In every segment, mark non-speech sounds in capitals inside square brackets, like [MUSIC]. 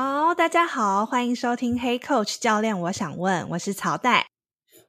好，大家好，欢迎收听 Hey Coach 教练，我想问，我是曹代，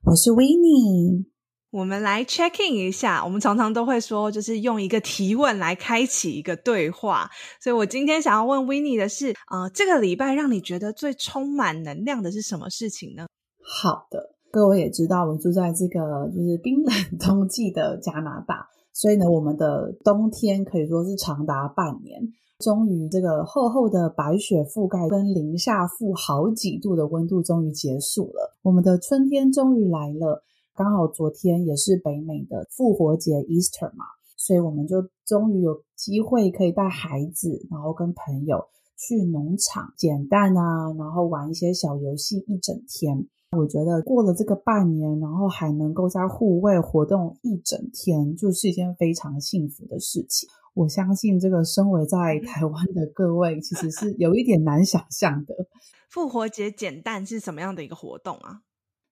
我是 Winnie。我们来 check in 一下，我们常常都会说，就是用一个提问来开启一个对话。所以我今天想要问 Winnie 的是，呃，这个礼拜让你觉得最充满能量的是什么事情呢？好的，各位也知道，我住在这个就是冰冷冬季的加拿大，所以呢，我们的冬天可以说是长达半年。终于，这个厚厚的白雪覆盖跟零下负好几度的温度终于结束了，我们的春天终于来了。刚好昨天也是北美的复活节 Easter 嘛，所以我们就终于有机会可以带孩子，然后跟朋友去农场捡蛋啊，然后玩一些小游戏一整天。我觉得过了这个半年，然后还能够在户外活动一整天，就是一件非常幸福的事情。我相信这个身为在台湾的各位，其实是有一点难想象的。[LAUGHS] 复活节捡蛋是什么样的一个活动啊？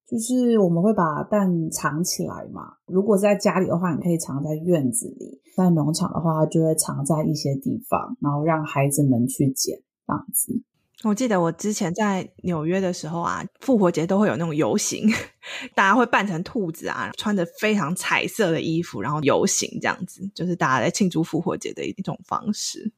就是我们会把蛋藏起来嘛。如果是在家里的话，你可以藏在院子里；在农场的话，就会藏在一些地方，然后让孩子们去捡，这样子。我记得我之前在纽约的时候啊，复活节都会有那种游行，[LAUGHS] 大家会扮成兔子啊，穿着非常彩色的衣服，然后游行这样子，就是大家在庆祝复活节的一种方式。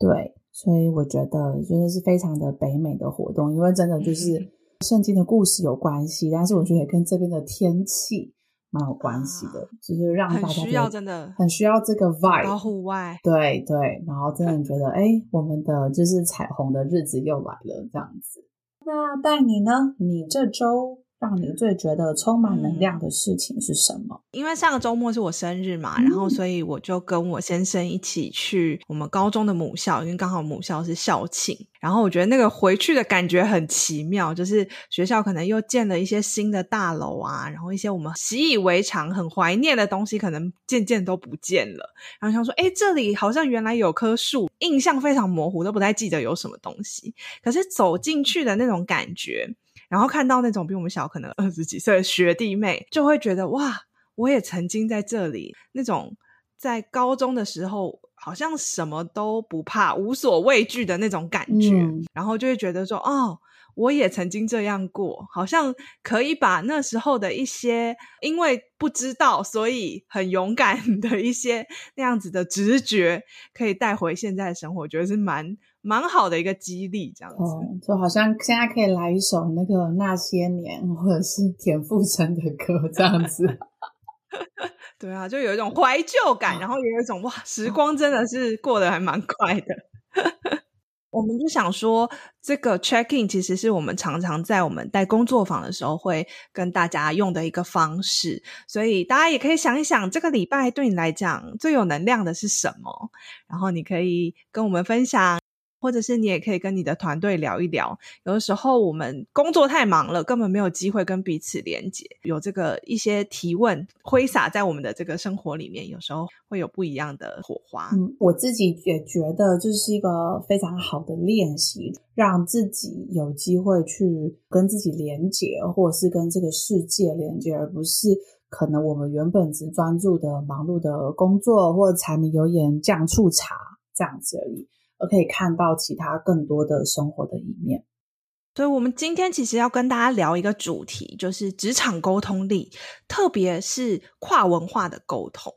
对，所以我觉得真的是非常的北美的活动，因为真的就是圣经的故事有关系，但是我觉得也跟这边的天气。蛮有关系的，就是让大家很需要，真的很需要这个 vibe，到户外，对对，然后真的觉得，哎，我们的就是彩虹的日子又来了，这样子。那带你呢？你这周？让你最觉得充满能量的事情是什么？因为上个周末是我生日嘛，嗯、然后所以我就跟我先生一起去我们高中的母校，因为刚好母校是校庆。然后我觉得那个回去的感觉很奇妙，就是学校可能又建了一些新的大楼啊，然后一些我们习以为常、很怀念的东西，可能渐渐都不见了。然后想说，哎，这里好像原来有棵树，印象非常模糊，都不太记得有什么东西。可是走进去的那种感觉。然后看到那种比我们小可能二十几岁的学弟妹，就会觉得哇，我也曾经在这里。那种在高中的时候，好像什么都不怕、无所畏惧的那种感觉。嗯、然后就会觉得说，哦，我也曾经这样过，好像可以把那时候的一些因为不知道，所以很勇敢 [LAUGHS] 的一些那样子的直觉，可以带回现在的生活。我觉得是蛮。蛮好的一个激励，这样子，哦，就好像现在可以来一首那个那些年，或者是田馥甄的歌，这样子。[LAUGHS] 对啊，就有一种怀旧感，然后也有一种哇，时光真的是过得还蛮快的。[LAUGHS] 我们就想说，这个 check in 其实是我们常常在我们带工作坊的时候会跟大家用的一个方式，所以大家也可以想一想，这个礼拜对你来讲最有能量的是什么？然后你可以跟我们分享。或者是你也可以跟你的团队聊一聊，有的时候我们工作太忙了，根本没有机会跟彼此连接。有这个一些提问挥洒在我们的这个生活里面，有时候会有不一样的火花。嗯，我自己也觉得这是一个非常好的练习，让自己有机会去跟自己连接，或者是跟这个世界连接，而不是可能我们原本只专注的忙碌的工作，或柴米油盐酱醋茶这样子而已。而可以看到其他更多的生活的一面，所以，我们今天其实要跟大家聊一个主题，就是职场沟通力，特别是跨文化的沟通。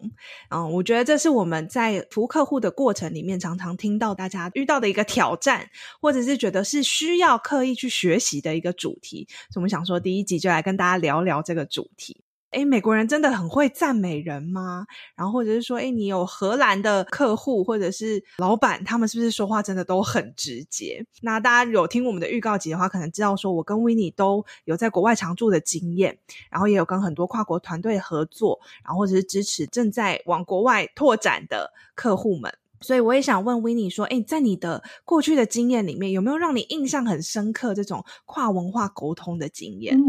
嗯，我觉得这是我们在服务客户的过程里面常常听到大家遇到的一个挑战，或者是觉得是需要刻意去学习的一个主题。所以，我们想说，第一集就来跟大家聊聊这个主题。诶，美国人真的很会赞美人吗？然后或者是说，诶，你有荷兰的客户或者是老板，他们是不是说话真的都很直接？那大家有听我们的预告集的话，可能知道说我跟 Winnie 都有在国外常驻的经验，然后也有跟很多跨国团队合作，然后或者是支持正在往国外拓展的客户们。所以我也想问 Winnie 说，诶，在你的过去的经验里面，有没有让你印象很深刻这种跨文化沟通的经验？嗯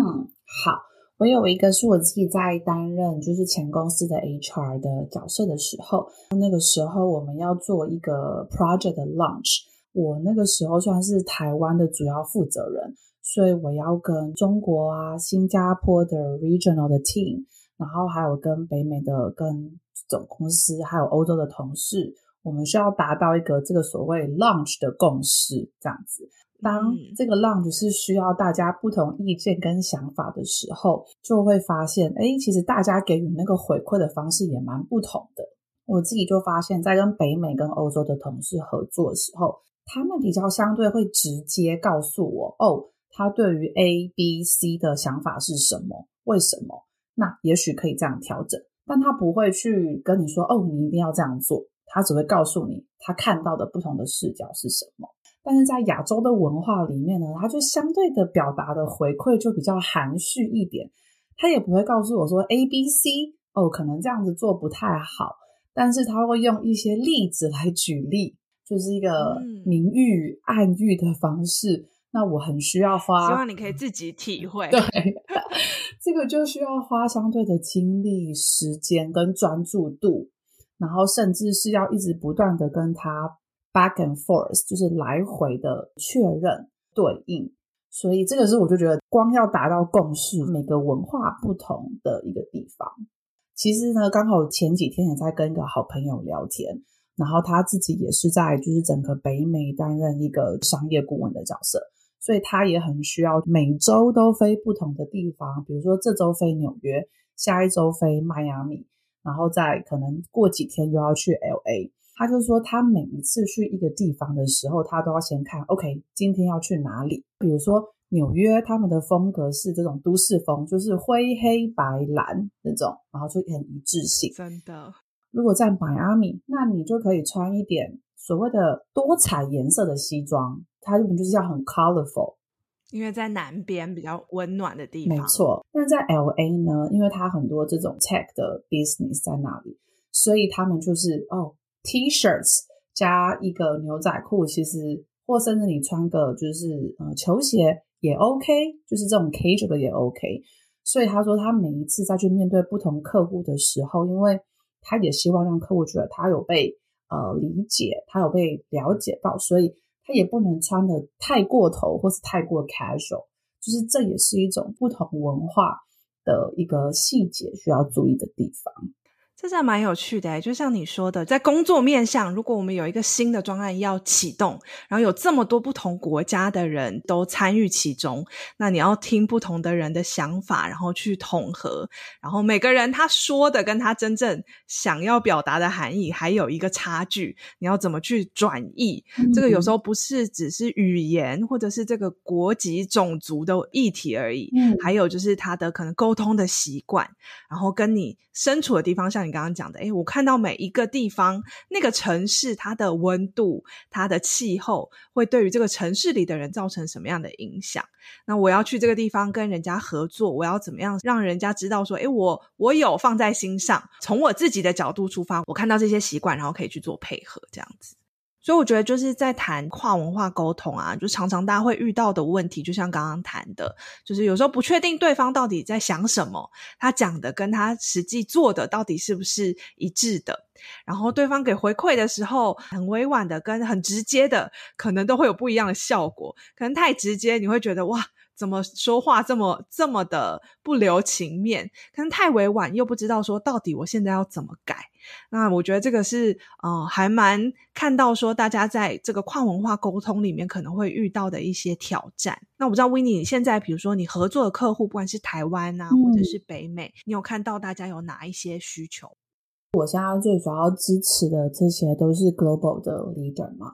好，我有一个是我自己在担任就是前公司的 HR 的角色的时候，那个时候我们要做一个 project 的 launch，我那个时候算是台湾的主要负责人，所以我要跟中国啊、新加坡的 regional 的 team，然后还有跟北美的跟总公司，还有欧洲的同事，我们需要达到一个这个所谓 launch 的共识，这样子。当这个 lounge 是需要大家不同意见跟想法的时候，就会发现，哎，其实大家给予那个回馈的方式也蛮不同的。我自己就发现，在跟北美跟欧洲的同事合作的时候，他们比较相对会直接告诉我，哦，他对于 A、B、C 的想法是什么，为什么？那也许可以这样调整，但他不会去跟你说，哦，你一定要这样做。他只会告诉你他看到的不同的视角是什么。但是在亚洲的文化里面呢，他就相对的表达的回馈就比较含蓄一点，他也不会告诉我说 A、B、C 哦，可能这样子做不太好，但是他会用一些例子来举例，就是一个明喻暗喻的方式。嗯、那我很需要花，希望你可以自己体会。对，[LAUGHS] 这个就需要花相对的精力、时间跟专注度，然后甚至是要一直不断的跟他。Back and forth 就是来回的确认对应，所以这个是我就觉得光要达到共识，每个文化不同的一个地方。其实呢，刚好前几天也在跟一个好朋友聊天，然后他自己也是在就是整个北美担任一个商业顾问的角色，所以他也很需要每周都飞不同的地方，比如说这周飞纽约，下一周飞迈阿密，然后再可能过几天又要去 LA。他就说，他每一次去一个地方的时候，他都要先看，OK，今天要去哪里？比如说纽约，他们的风格是这种都市风，就是灰黑白蓝那种，然后就很一致性。真的，如果在迈阿密，那你就可以穿一点所谓的多彩颜色的西装，它根本就是要很 colorful，因为在南边比较温暖的地方。没错，那在 LA 呢，因为它很多这种 tech 的 business 在那里，所以他们就是哦。T-shirts 加一个牛仔裤，其实或甚至你穿个就是呃球鞋也 OK，就是这种 casual 的也 OK。所以他说他每一次再去面对不同客户的时候，因为他也希望让客户觉得他有被呃理解，他有被了解到，所以他也不能穿的太过头或是太过 casual，就是这也是一种不同文化的一个细节需要注意的地方。这是还蛮有趣的诶，就像你说的，在工作面向，如果我们有一个新的专案要启动，然后有这么多不同国家的人都参与其中，那你要听不同的人的想法，然后去统合，然后每个人他说的跟他真正想要表达的含义还有一个差距，你要怎么去转译？嗯、这个有时候不是只是语言或者是这个国籍、种族的议题而已，嗯、还有就是他的可能沟通的习惯，然后跟你身处的地方，像你。刚刚讲的，诶，我看到每一个地方，那个城市它的温度、它的气候，会对于这个城市里的人造成什么样的影响？那我要去这个地方跟人家合作，我要怎么样让人家知道说，诶，我我有放在心上，从我自己的角度出发，我看到这些习惯，然后可以去做配合，这样子。所以我觉得就是在谈跨文化沟通啊，就常常大家会遇到的问题，就像刚刚谈的，就是有时候不确定对方到底在想什么，他讲的跟他实际做的到底是不是一致的，然后对方给回馈的时候，很委婉的跟很直接的，可能都会有不一样的效果，可能太直接，你会觉得哇。怎么说话这么这么的不留情面？可能太委婉，又不知道说到底我现在要怎么改。那我觉得这个是呃，还蛮看到说大家在这个跨文化沟通里面可能会遇到的一些挑战。那我不知道 Winnie，你现在比如说你合作的客户，不管是台湾啊，或者是北美，嗯，你有看到大家有哪一些需求？我现在最主要支持的这些都是 global 的 leader 嘛。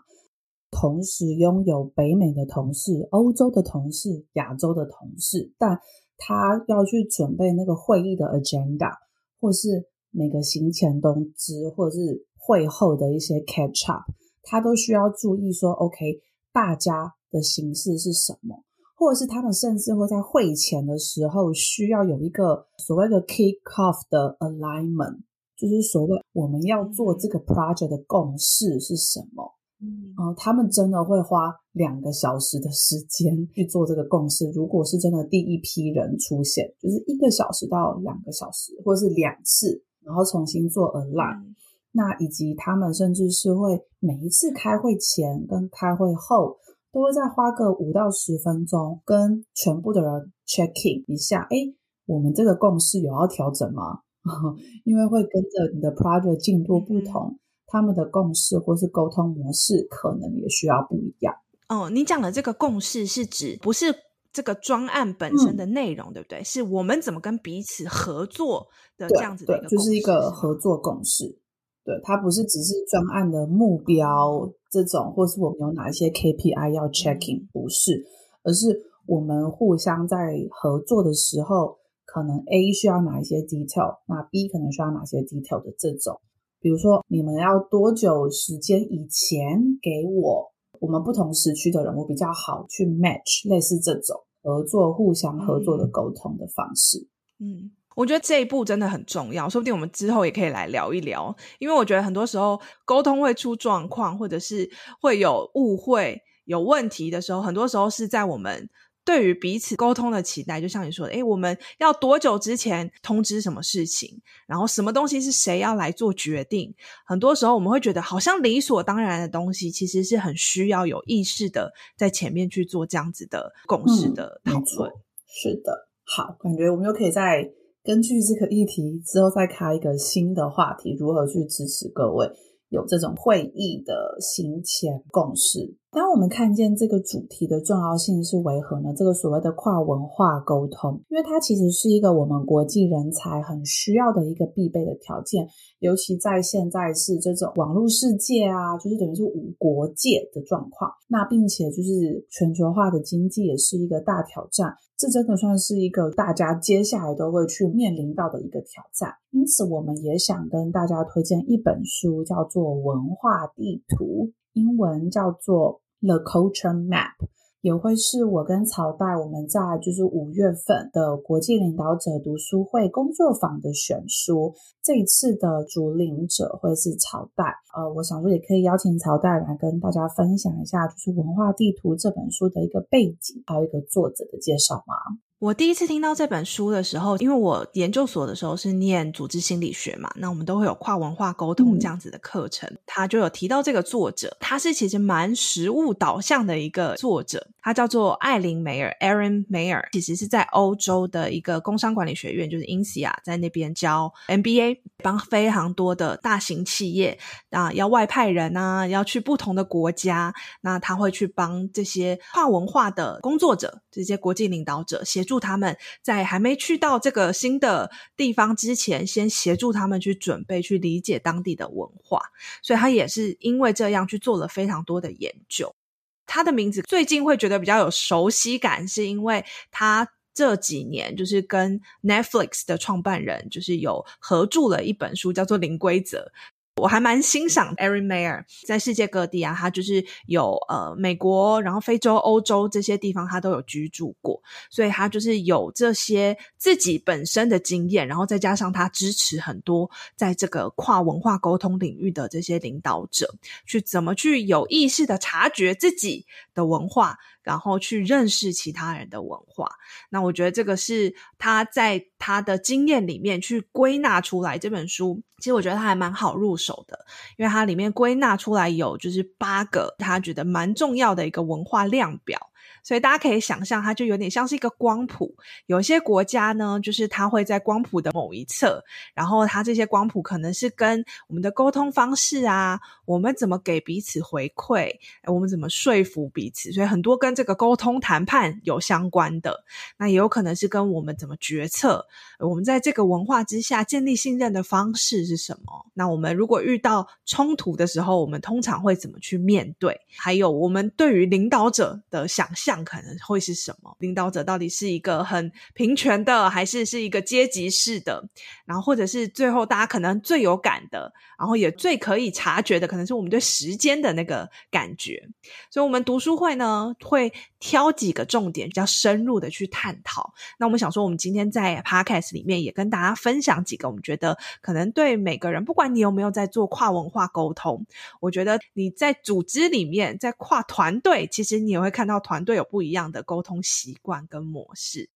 同时拥有北美的同事、欧洲的同事、亚洲的同事，但他要去准备那个会议的 agenda，或是每个行前通知，或者是会后的一些 catch up，他都需要注意说，OK，大家的形式是什么，或者是他们甚至会在会前的时候需要有一个所谓的 kick off 的 alignment，就是所谓我们要做这个 project 的共识是什么。嗯，他们真的会花两个小时的时间去做这个共识。如果是真的第一批人出现，就是一个小时到两个小时，或是两次，然后重新做 align。嗯、那以及他们甚至是会每一次开会前跟开会后，都会再花个五到十分钟，跟全部的人 checking 一下。诶，我们这个共识有要调整吗？[LAUGHS] 因为会跟着你的 project 进度不同，嗯、他们的共识或是沟通模式可能也需要不一样。哦，你讲的这个共识是指不是这个专案本身的内容，嗯、对不对？是我们怎么跟彼此合作的这样子的一个就是一个合作共识。对，它不是只是专案的目标这种，或是我们有哪一些 KPI 要 checking，不是，而是我们互相在合作的时候。可能 A 需要哪一些 detail，那 B 可能需要哪些 detail 的这种，比如说你们要多久时间以前给我，我们不同时区的人，我比较好去 match，类似这种合作、互相合作的沟通的方式。嗯，我觉得这一步真的很重要，说不定我们之后也可以来聊一聊，因为我觉得很多时候沟通会出状况，或者是会有误会、有问题的时候，很多时候是在我们。对于彼此沟通的期待，就像你说的，诶，我们要多久之前通知什么事情，然后什么东西是谁要来做决定？很多时候我们会觉得好像理所当然的东西，其实是很需要有意识的在前面去做这样子的共识的讨论。嗯，是的，好，感觉我们又可以再根据这个议题之后再开一个新的话题，如何去支持各位有这种会议的行前共识。当我们看见这个主题的重要性是为何呢？这个所谓的跨文化沟通，因为它其实是一个我们国际人才很需要的一个必备的条件，尤其在现在是这种网络世界啊，就是等于是无国界的状况。那并且就是全球化的经济也是一个大挑战，这真的算是一个大家接下来都会去面临到的一个挑战。因此，我们也想跟大家推荐一本书，叫做《文化地图》。英文叫做 The Culture Map，也会是我跟曹代我们在就是五月份的国际领导者读书会工作坊的选书。这一次的主领者会是曹代，呃，我想说也可以邀请曹代来跟大家分享一下，就是《文化地图》这本书的一个背景，还有一个作者的介绍吗？我第一次听到这本书的时候，因为我研究所的时候是念组织心理学嘛，那我们都会有跨文化沟通这样子的课程，嗯、他就有提到这个作者，他是其实蛮实务导向的一个作者，他叫做艾琳梅尔 （Erin Meyer），其实是在欧洲的一个工商管理学院，就是 INSEAD 在那边教 MBA，帮非常多的大型企业啊要外派人啊，要去不同的国家，那他会去帮这些跨文化的工作者，这些国际领导者写。助他们在还没去到这个新的地方之前，先协助他们去准备、去理解当地的文化。所以他也是因为这样去做了非常多的研究。他的名字最近会觉得比较有熟悉感，是因为他这几年就是跟 Netflix 的创办人就是有合著了一本书，叫做《零规则》。我还蛮欣赏 Erin Mayer 在世界各地啊，他就是有呃美国，然后非洲、欧洲这些地方，他都有居住过，所以他就是有这些自己本身的经验，然后再加上他支持很多在这个跨文化沟通领域的这些领导者，去怎么去有意识的察觉自己的文化。然后去认识其他人的文化，那我觉得这个是他在他的经验里面去归纳出来这本书。其实我觉得他还蛮好入手的，因为它里面归纳出来有就是八个他觉得蛮重要的一个文化量表。所以大家可以想象，它就有点像是一个光谱。有些国家呢，就是它会在光谱的某一侧，然后它这些光谱可能是跟我们的沟通方式啊，我们怎么给彼此回馈，我们怎么说服彼此，所以很多跟这个沟通谈判有相关的。那也有可能是跟我们怎么决策，我们在这个文化之下建立信任的方式是什么？那我们如果遇到冲突的时候，我们通常会怎么去面对？还有我们对于领导者的想象。可能会是什么？领导者到底是一个很平权的，还是是一个阶级式的？然后或者是最后大家可能最有感的，然后也最可以察觉的，可能是我们对时间的那个感觉。所以，我们读书会呢，会挑几个重点，比较深入的去探讨。那我们想说，我们今天在 Podcast 里面也跟大家分享几个，我们觉得可能对每个人，不管你有没有在做跨文化沟通，我觉得你在组织里面，在跨团队，其实你也会看到团队有不一样的沟通习惯跟模式。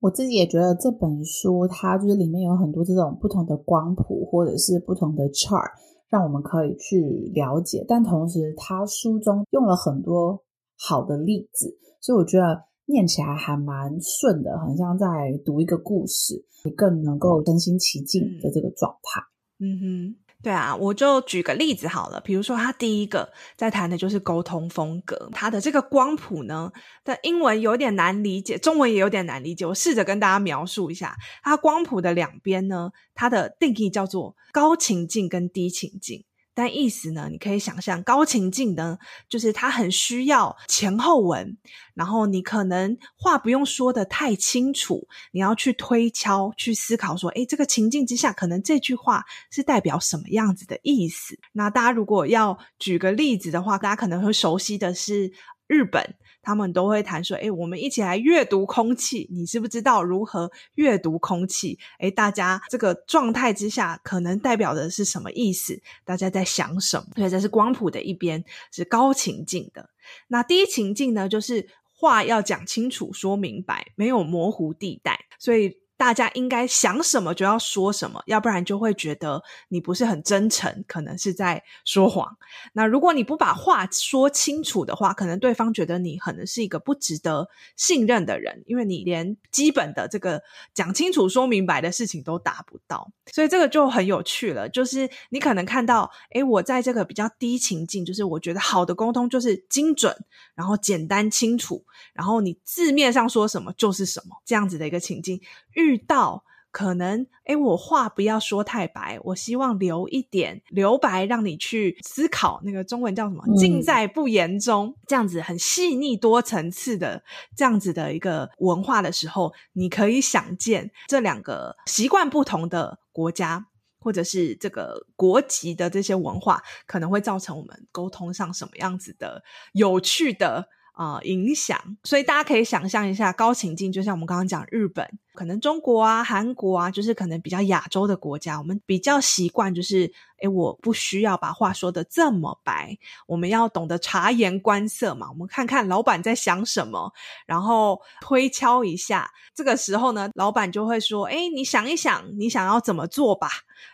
我自己也觉得这本书，它就是里面有很多这种不同的光谱，或者是不同的 chart，让我们可以去了解。但同时，它书中用了很多好的例子，所以我觉得念起来还蛮顺的，很像在读一个故事，你更能够身心其境的这个状态。嗯哼。对啊，我就举个例子好了。比如说，他第一个在谈的就是沟通风格，他的这个光谱呢的英文有点难理解，中文也有点难理解。我试着跟大家描述一下，它光谱的两边呢，它的定义叫做高情境跟低情境。但意思呢，你可以想象高情境呢，就是他很需要前后文，然后你可能话不用说的太清楚，你要去推敲、去思考，说，诶，这个情境之下，可能这句话是代表什么样子的意思。那大家如果要举个例子的话，大家可能会熟悉的是日本。他们都会谈说：“哎，我们一起来阅读空气。你知不知道如何阅读空气？哎，大家这个状态之下，可能代表的是什么意思？大家在想什么？所以这是光谱的一边，是高情境的。那低情境呢，就是话要讲清楚、说明白，没有模糊地带。所以。”大家应该想什么就要说什么，要不然就会觉得你不是很真诚，可能是在说谎。那如果你不把话说清楚的话，可能对方觉得你可能是一个不值得信任的人，因为你连基本的这个讲清楚、说明白的事情都达不到。所以这个就很有趣了，就是你可能看到，诶，我在这个比较低情境，就是我觉得好的沟通就是精准，然后简单清楚，然后你字面上说什么就是什么，这样子的一个情境。遇到可能，诶，我话不要说太白，我希望留一点留白，让你去思考。那个中文叫什么？尽在不言中。嗯、这样子很细腻多层次的这样子的一个文化的时候，你可以想见这两个习惯不同的国家，或者是这个国籍的这些文化，可能会造成我们沟通上什么样子的有趣的。啊、呃，影响，所以大家可以想象一下，高情境就像我们刚刚讲日本，可能中国啊、韩国啊，就是可能比较亚洲的国家，我们比较习惯就是，诶，我不需要把话说得这么白，我们要懂得察言观色嘛，我们看看老板在想什么，然后推敲一下，这个时候呢，老板就会说，诶，你想一想，你想要怎么做吧。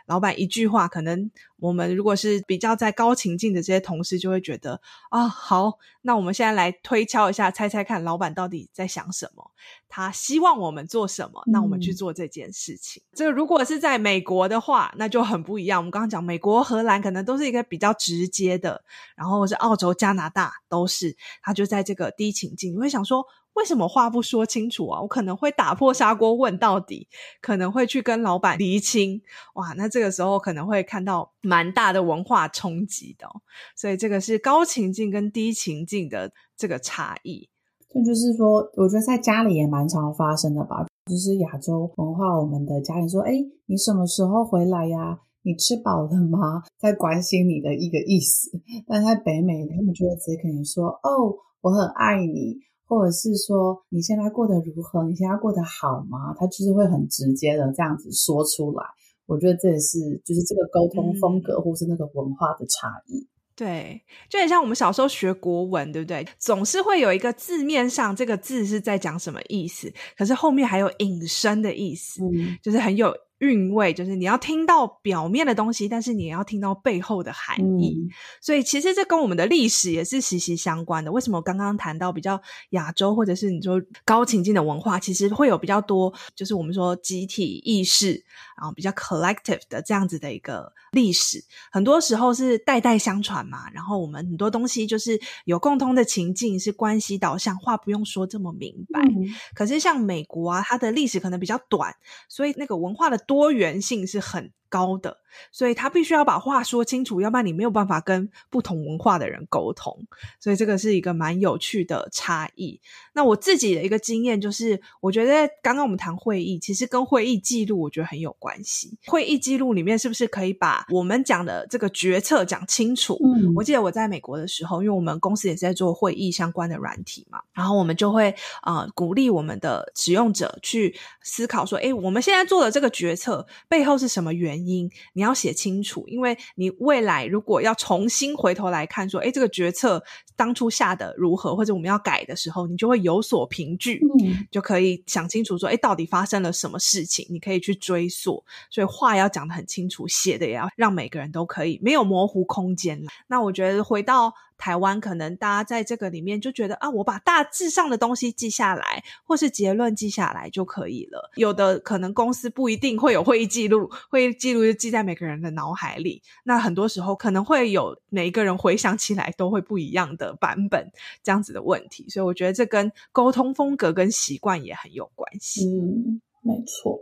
老板一句话，可能我们如果是比较在高情境的这些同事，就会觉得啊，好，那我们现在来推敲一下，猜猜看，老板到底在想什么？他希望我们做什么？那我们去做这件事情。嗯、这个如果是在美国的话，那就很不一样。我们刚刚讲美国、荷兰，可能都是一个比较直接的，然后是澳洲、加拿大都是，他就在这个低情境，你会想说。为什么话不说清楚啊？我可能会打破砂锅问到底，可能会去跟老板厘清。哇，那这个时候可能会看到蛮大的文化冲击的哦。所以这个是高情境跟低情境的这个差异。这就是说，我觉得在家里也蛮常发生的吧。就是亚洲文化，我们的家人说：“哎，你什么时候回来呀？你吃饱了吗？”在关心你的一个意思。但在北美，他们就会直接跟你说：“哦，我很爱你。”或者是说你现在过得如何？你现在过得好吗？他就是会很直接的这样子说出来。我觉得这也是就是这个沟通风格，或是那个文化的差异。嗯、对，就很像我们小时候学国文，对不对？总是会有一个字面上这个字是在讲什么意思，可是后面还有引申的意思，嗯、就是很有。韵味就是你要听到表面的东西，但是你也要听到背后的含义。嗯、所以其实这跟我们的历史也是息息相关的。为什么我刚刚谈到比较亚洲，或者是你说高情境的文化，其实会有比较多，就是我们说集体意识，然后比较 collective 的这样子的一个历史。很多时候是代代相传嘛。然后我们很多东西就是有共通的情境，是关系导向，话不用说这么明白。嗯、可是像美国啊，它的历史可能比较短，所以那个文化的。多元性是很高的，所以他必须要把话说清楚，要不然你没有办法跟不同文化的人沟通。所以这个是一个蛮有趣的差异。那我自己的一个经验就是，我觉得刚刚我们谈会议，其实跟会议记录我觉得很有关系。会议记录里面是不是可以把我们讲的这个决策讲清楚？嗯，我记得我在美国的时候，因为我们公司也是在做会议相关的软体嘛，然后我们就会啊、呃、鼓励我们的使用者去思考说，诶，我们现在做的这个决策背后是什么原因？原因你要写清楚，因为你未来如果要重新回头来看，说，诶，这个决策当初下的如何，或者我们要改的时候，你就会有所凭据，嗯，就可以想清楚说，诶，到底发生了什么事情，你可以去追溯。所以话要讲得很清楚，写的也要让每个人都可以没有模糊空间。那我觉得回到。台湾可能大家在这个里面就觉得啊，我把大致上的东西记下来，或是结论记下来就可以了。有的可能公司不一定会有会议记录，会议记录就记在每个人的脑海里。那很多时候可能会有每一个人回想起来都会不一样的版本，这样子的问题。所以我觉得这跟沟通风格跟习惯也很有关系。嗯，没错。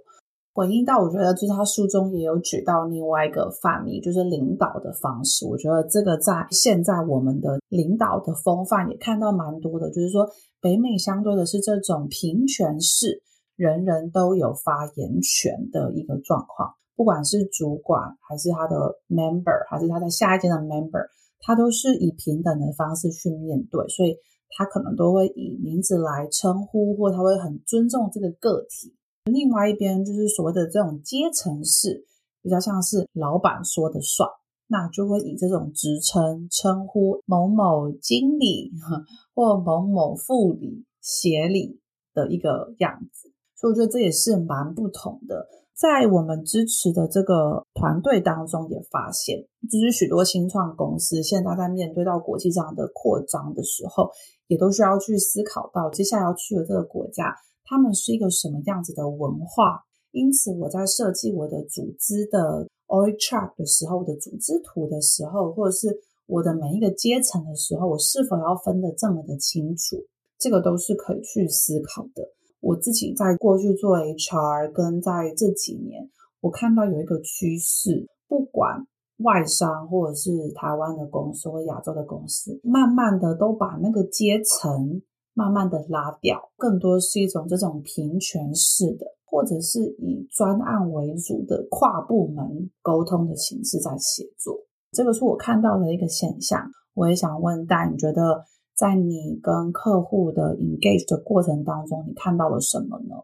回应到，我觉得就是他书中也有举到另外一个范例，就是领导的方式。我觉得这个在现在我们的领导的风范也看到蛮多的，就是说北美相对的是这种平权式，人人都有发言权的一个状况，不管是主管还是他的 member，还是他在下一届的 member，他都是以平等的方式去面对，所以他可能都会以名字来称呼，或他会很尊重这个个体。另外一边就是所谓的这种阶层式，比较像是老板说的算，那就会以这种职称称呼某某经理 [LAUGHS] 或某某副理、协理的一个样子，所以我觉得这也是蛮不同的。在我们支持的这个团队当中，也发现，就是许多新创公司现在在面对到国际上的扩张的时候，也都需要去思考到接下来要去的这个国家。他们是一个什么样子的文化？因此，我在设计我的组织的 org chart 的时候，我的组织图的时候，或者是我的每一个阶层的时候，我是否要分得这么的清楚？这个都是可以去思考的。我自己在过去做 HR，跟在这几年，我看到有一个趋势，不管外商或者是台湾的公司或亚洲的公司，慢慢的都把那个阶层。慢慢的拉掉，更多是一种这种平权式的，或者是以专案为主的跨部门沟通的形式在写作。这个是我看到的一个现象。我也想问，但你觉得在你跟客户的 engage 的过程当中，你看到了什么呢？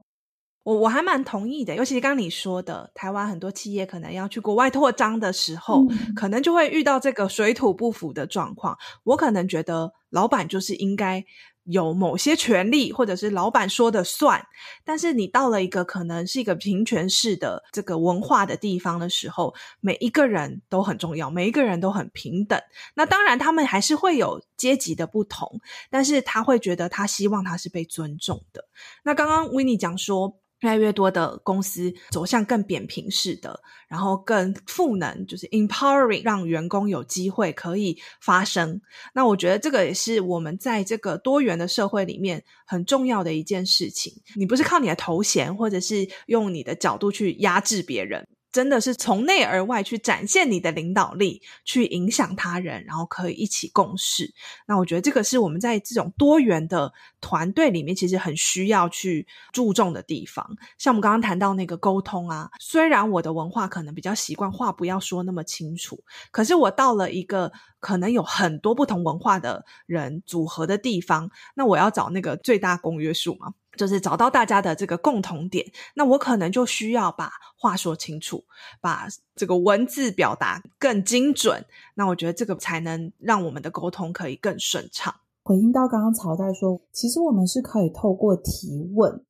我我还蛮同意的，尤其是刚刚你说的，台湾很多企业可能要去国外扩张的时候，嗯，可能就会遇到这个水土不服的状况。我可能觉得老板就是应该。有某些权利，或者是老板说的算，但是你到了一个可能是一个平权式的这个文化的地方的时候，每一个人都很重要，每一个人都很平等。那当然，他们还是会有阶级的不同，但是他会觉得他希望他是被尊重的。那刚刚 Winny 讲说。越来越多的公司走向更扁平式的，然后更赋能，就是 empowering，让员工有机会可以发声。那我觉得这个也是我们在这个多元的社会里面很重要的一件事情。你不是靠你的头衔，或者是用你的角度去压制别人。真的是从内而外去展现你的领导力，去影响他人，然后可以一起共事。那我觉得这个是我们在这种多元的团队里面，其实很需要去注重的地方。像我们刚刚谈到那个沟通啊，虽然我的文化可能比较习惯话不要说那么清楚，可是我到了一个可能有很多不同文化的人组合的地方，那我要找那个最大公约数嘛。就是找到大家的这个共同点，那我可能就需要把话说清楚，把这个文字表达更精准。那我觉得这个才能让我们的沟通可以更顺畅。回应到刚刚曹代说，其实我们是可以透过提问，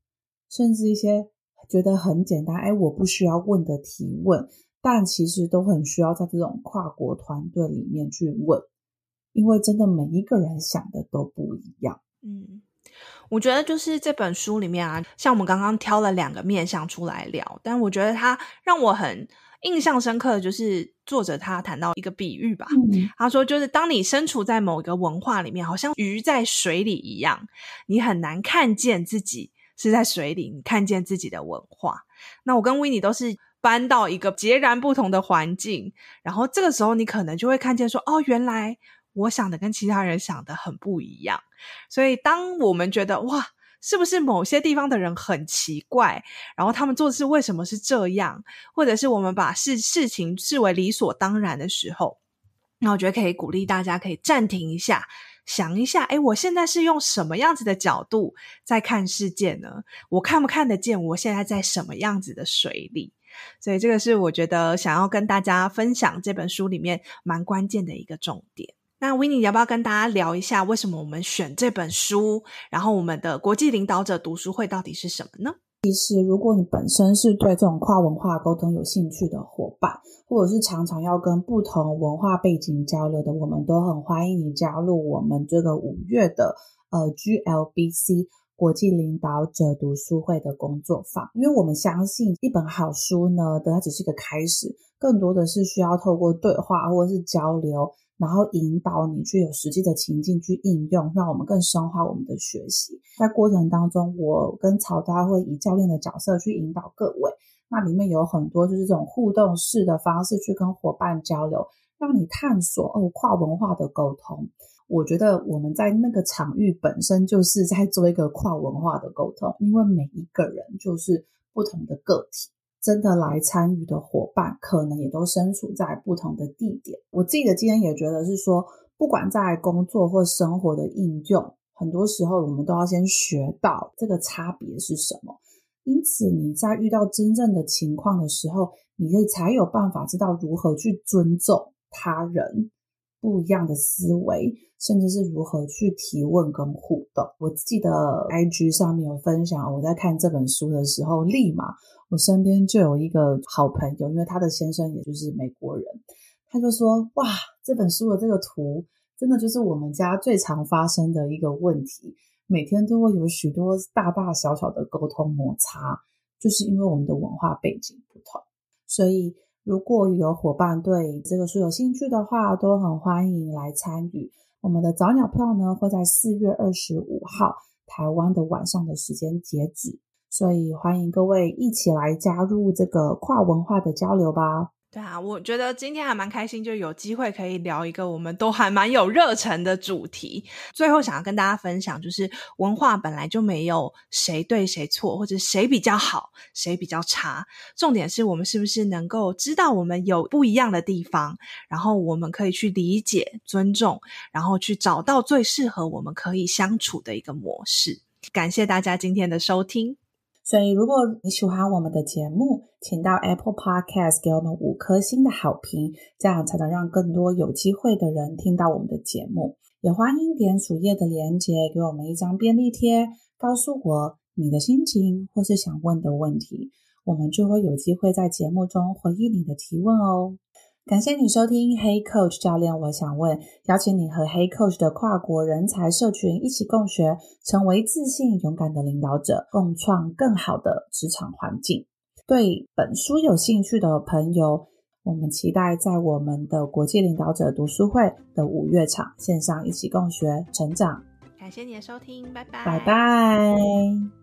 甚至一些觉得很简单，哎，我不需要问的提问，但其实都很需要在这种跨国团队里面去问，因为真的每一个人想的都不一样。嗯。我觉得就是这本书里面啊，像我们刚刚挑了两个面向出来聊，但我觉得他让我很印象深刻的就是作者他谈到一个比喻吧，嗯、他说就是当你身处在某一个文化里面，好像鱼在水里一样，你很难看见自己是在水里，你看见自己的文化。那我跟 Winnie 都是搬到一个截然不同的环境，然后这个时候你可能就会看见说，哦，原来我想的跟其他人想的很不一样。所以当我们觉得哇，是不是某些地方的人很奇怪，然后他们做事为什么是这样，或者是我们把事事情视为理所当然的时候，那我觉得可以鼓励大家可以暂停一下。想一下，哎，我现在是用什么样子的角度在看世界呢？我看不看得见我现在在什么样子的水里？所以这个是我觉得想要跟大家分享这本书里面蛮关键的一个重点。那 Winnie 要不要跟大家聊一下，为什么我们选这本书？然后我们的国际领导者读书会到底是什么呢？其实，如果你本身是对这种跨文化沟通有兴趣的伙伴，或者是常常要跟不同文化背景交流的，我们都很欢迎你加入我们这个五月的呃 GLBC 国际领导者读书会的工作坊。因为我们相信，一本好书呢，它只是一个开始，更多的是需要透过对话或者是交流。然后引导你去有实际的情境去应用，让我们更深化我们的学习。在过程当中，我跟曹大会以教练的角色去引导各位。那里面有很多就是这种互动式的方式去跟伙伴交流，让你探索哦跨文化的沟通。我觉得我们在那个场域本身就是在做一个跨文化的沟通，因为每一个人就是不同的个体。真的来参与的伙伴，可能也都身处在不同的地点。我自己的经验也觉得是说，不管在工作或生活的应用，很多时候我们都要先学到这个差别是什么。因此，你在遇到真正的情况的时候，你就才有办法知道如何去尊重他人不一样的思维，甚至是如何去提问跟互动。我记得 IG 上面有分享，我在看这本书的时候，立马。我身边就有一个好朋友，因为他的先生也就是美国人，他就说：“哇，这本书的这个图，真的就是我们家最常发生的一个问题，每天都会有许多大大小小的沟通摩擦，就是因为我们的文化背景不同。所以，如果有伙伴对这个书有兴趣的话，都很欢迎来参与。我们的早鸟票呢，会在四月二十五号台湾的晚上的时间截止。”所以欢迎各位一起来加入这个跨文化的交流吧。对啊，我觉得今天还蛮开心，就有机会可以聊一个我们都还蛮有热忱的主题。最后想要跟大家分享，就是文化本来就没有谁对谁错，或者谁比较好，谁比较差。重点是我们是不是能够知道我们有不一样的地方，然后我们可以去理解、尊重，然后去找到最适合我们可以相处的一个模式。感谢大家今天的收听。所以，如果你喜欢我们的节目，请到 Apple Podcast 给我们五颗星的好评，这样才能让更多有机会的人听到我们的节目。也欢迎点主页的链接，给我们一张便利贴，告诉我你的心情或是想问的问题，我们就会有机会在节目中回应你的提问哦。感谢你收听 Hey Coach 教练，我想问，邀请你和 Hey Coach 的跨国人才社群一起共学，成为自信勇敢的领导者，共创更好的职场环境。对本书有兴趣的朋友，我们期待在我们的国际领导者读书会的五月场线上一起共学成长。感谢你的收听，拜拜，拜拜。